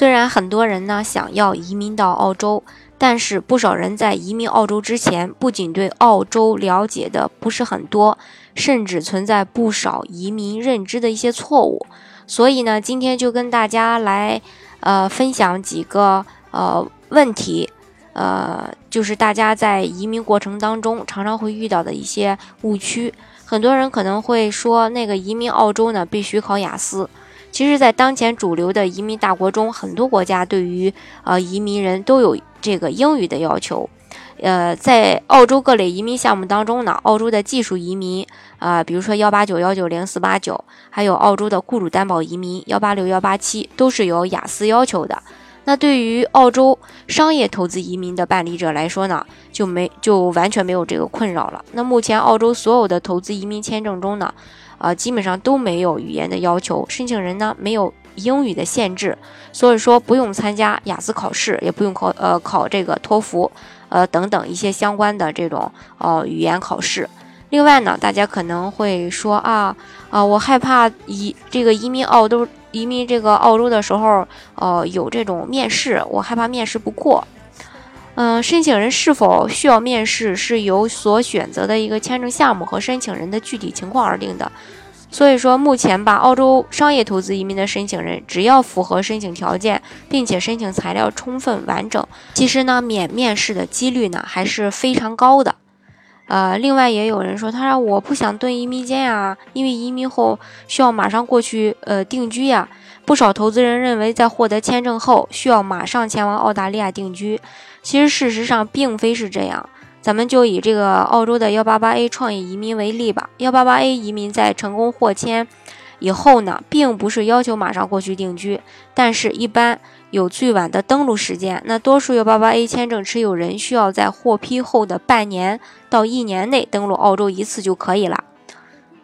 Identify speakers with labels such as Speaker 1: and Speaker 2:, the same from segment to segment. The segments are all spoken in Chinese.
Speaker 1: 虽然很多人呢想要移民到澳洲，但是不少人在移民澳洲之前，不仅对澳洲了解的不是很多，甚至存在不少移民认知的一些错误。所以呢，今天就跟大家来呃分享几个呃问题，呃，就是大家在移民过程当中常常会遇到的一些误区。很多人可能会说，那个移民澳洲呢必须考雅思。其实，在当前主流的移民大国中，很多国家对于呃移民人都有这个英语的要求。呃，在澳洲各类移民项目当中呢，澳洲的技术移民啊，比如说幺八九、幺九零、四八九，还有澳洲的雇主担保移民幺八六、幺八七，都是有雅思要求的。那对于澳洲商业投资移民的办理者来说呢，就没就完全没有这个困扰了。那目前澳洲所有的投资移民签证中呢，啊，基本上都没有语言的要求，申请人呢没有英语的限制，所以说不用参加雅思考试，也不用考呃考这个托福，呃等等一些相关的这种呃语言考试。另外呢，大家可能会说啊啊，我害怕移这个移民澳洲移民这个澳洲的时候，呃有这种面试，我害怕面试不过。嗯，申请人是否需要面试，是由所选择的一个签证项目和申请人的具体情况而定的。所以说，目前吧，澳洲商业投资移民的申请人，只要符合申请条件，并且申请材料充分完整，其实呢，免面试的几率呢还是非常高的。呃，另外也有人说，他说我不想蹲移民监呀，因为移民后需要马上过去呃定居呀。不少投资人认为，在获得签证后需要马上前往澳大利亚定居。其实事实上并非是这样，咱们就以这个澳洲的幺八八 A 创业移民为例吧。幺八八 A 移民在成功获签以后呢，并不是要求马上过去定居，但是一般有最晚的登陆时间。那多数幺八八 A 签证持有人需要在获批后的半年到一年内登陆澳洲一次就可以了。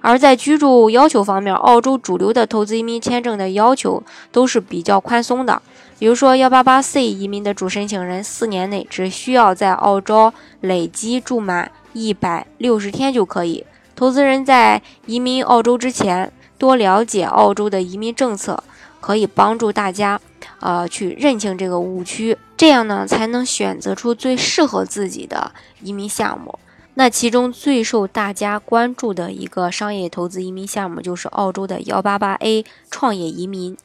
Speaker 1: 而在居住要求方面，澳洲主流的投资移民签证的要求都是比较宽松的。比如说，幺八八 C 移民的主申请人四年内只需要在澳洲累计住满一百六十天就可以。投资人在移民澳洲之前，多了解澳洲的移民政策，可以帮助大家，呃，去认清这个误区，这样呢，才能选择出最适合自己的移民项目。那其中最受大家关注的一个商业投资移民项目，就是澳洲的幺八八 A 创业移民。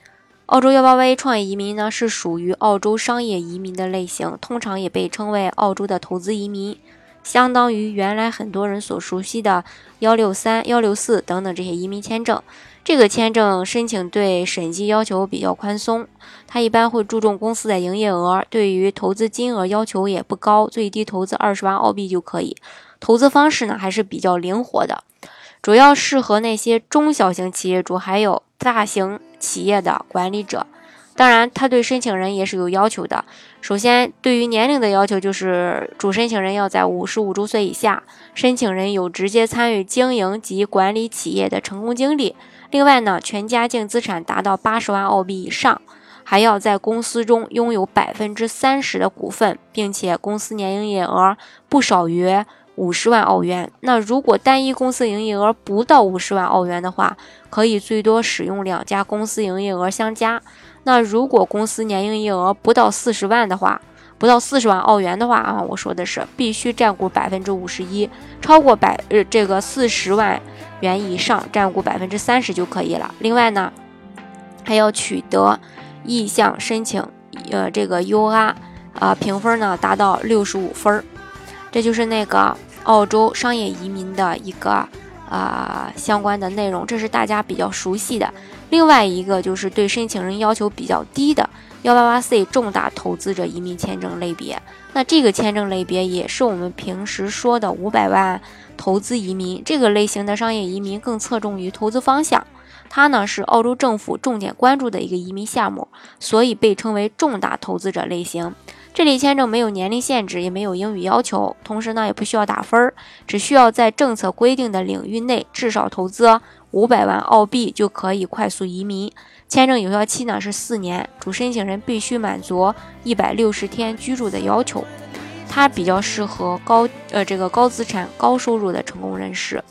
Speaker 1: 澳洲幺八八 A 创业移民呢，是属于澳洲商业移民的类型，通常也被称为澳洲的投资移民，相当于原来很多人所熟悉的幺六三、幺六四等等这些移民签证。这个签证申请对审计要求比较宽松，它一般会注重公司的营业额，对于投资金额要求也不高，最低投资二十万澳币就可以。投资方式呢还是比较灵活的，主要适合那些中小型企业主，还有大型。企业的管理者，当然，他对申请人也是有要求的。首先，对于年龄的要求，就是主申请人要在五十五周岁以下，申请人有直接参与经营及管理企业的成功经历。另外呢，全家净资产达到八十万澳币以上，还要在公司中拥有百分之三十的股份，并且公司年营业额不少于。五十万澳元。那如果单一公司营业额不到五十万澳元的话，可以最多使用两家公司营业额相加。那如果公司年营业额不到四十万的话，不到四十万澳元的话啊，我说的是必须占股百分之五十一，超过百呃这个四十万元以上占股百分之三十就可以了。另外呢，还要取得意向申请呃这个 UR 啊评分呢达到六十五分儿。这就是那个澳洲商业移民的一个啊相关的内容，这是大家比较熟悉的。另外一个就是对申请人要求比较低的幺八八 C 重大投资者移民签证类别。那这个签证类别也是我们平时说的五百万投资移民这个类型的商业移民，更侧重于投资方向。它呢是澳洲政府重点关注的一个移民项目，所以被称为重大投资者类型。这类签证没有年龄限制，也没有英语要求，同时呢也不需要打分儿，只需要在政策规定的领域内至少投资五百万澳币就可以快速移民。签证有效期呢是四年，主申请人必须满足一百六十天居住的要求。它比较适合高呃这个高资产高收入的成功人士。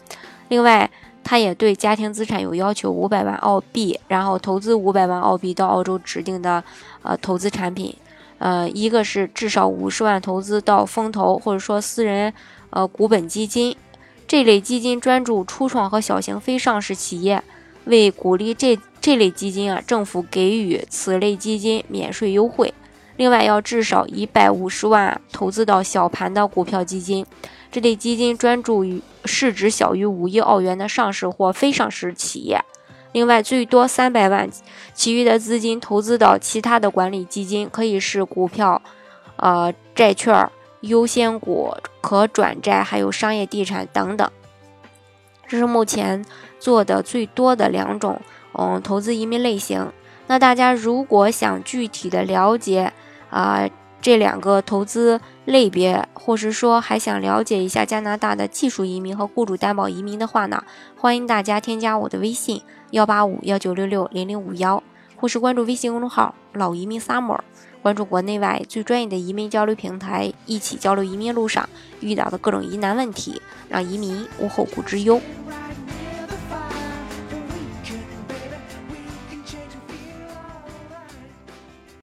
Speaker 1: 另外，它也对家庭资产有要求，五百万澳币，然后投资五百万澳币到澳洲指定的呃投资产品。呃，一个是至少五十万投资到风投或者说私人呃股本基金，这类基金专注初创和小型非上市企业。为鼓励这这类基金啊，政府给予此类基金免税优惠。另外，要至少一百五十万投资到小盘的股票基金，这类基金专注于市值小于五亿澳元的上市或非上市企业。另外，最多三百万，其余的资金投资到其他的管理基金，可以是股票、呃债券、优先股、可转债，还有商业地产等等。这是目前做的最多的两种，嗯，投资移民类型。那大家如果想具体的了解啊这两个投资类别，或是说还想了解一下加拿大的技术移民和雇主担保移民的话呢，欢迎大家添加我的微信。幺八五幺九六六零零五幺，或是关注微信公众号“老移民 summer”，关注国内外最专业的移民交流平台，一起交流移民路上遇到的各种疑难问题，让移民无后顾之忧。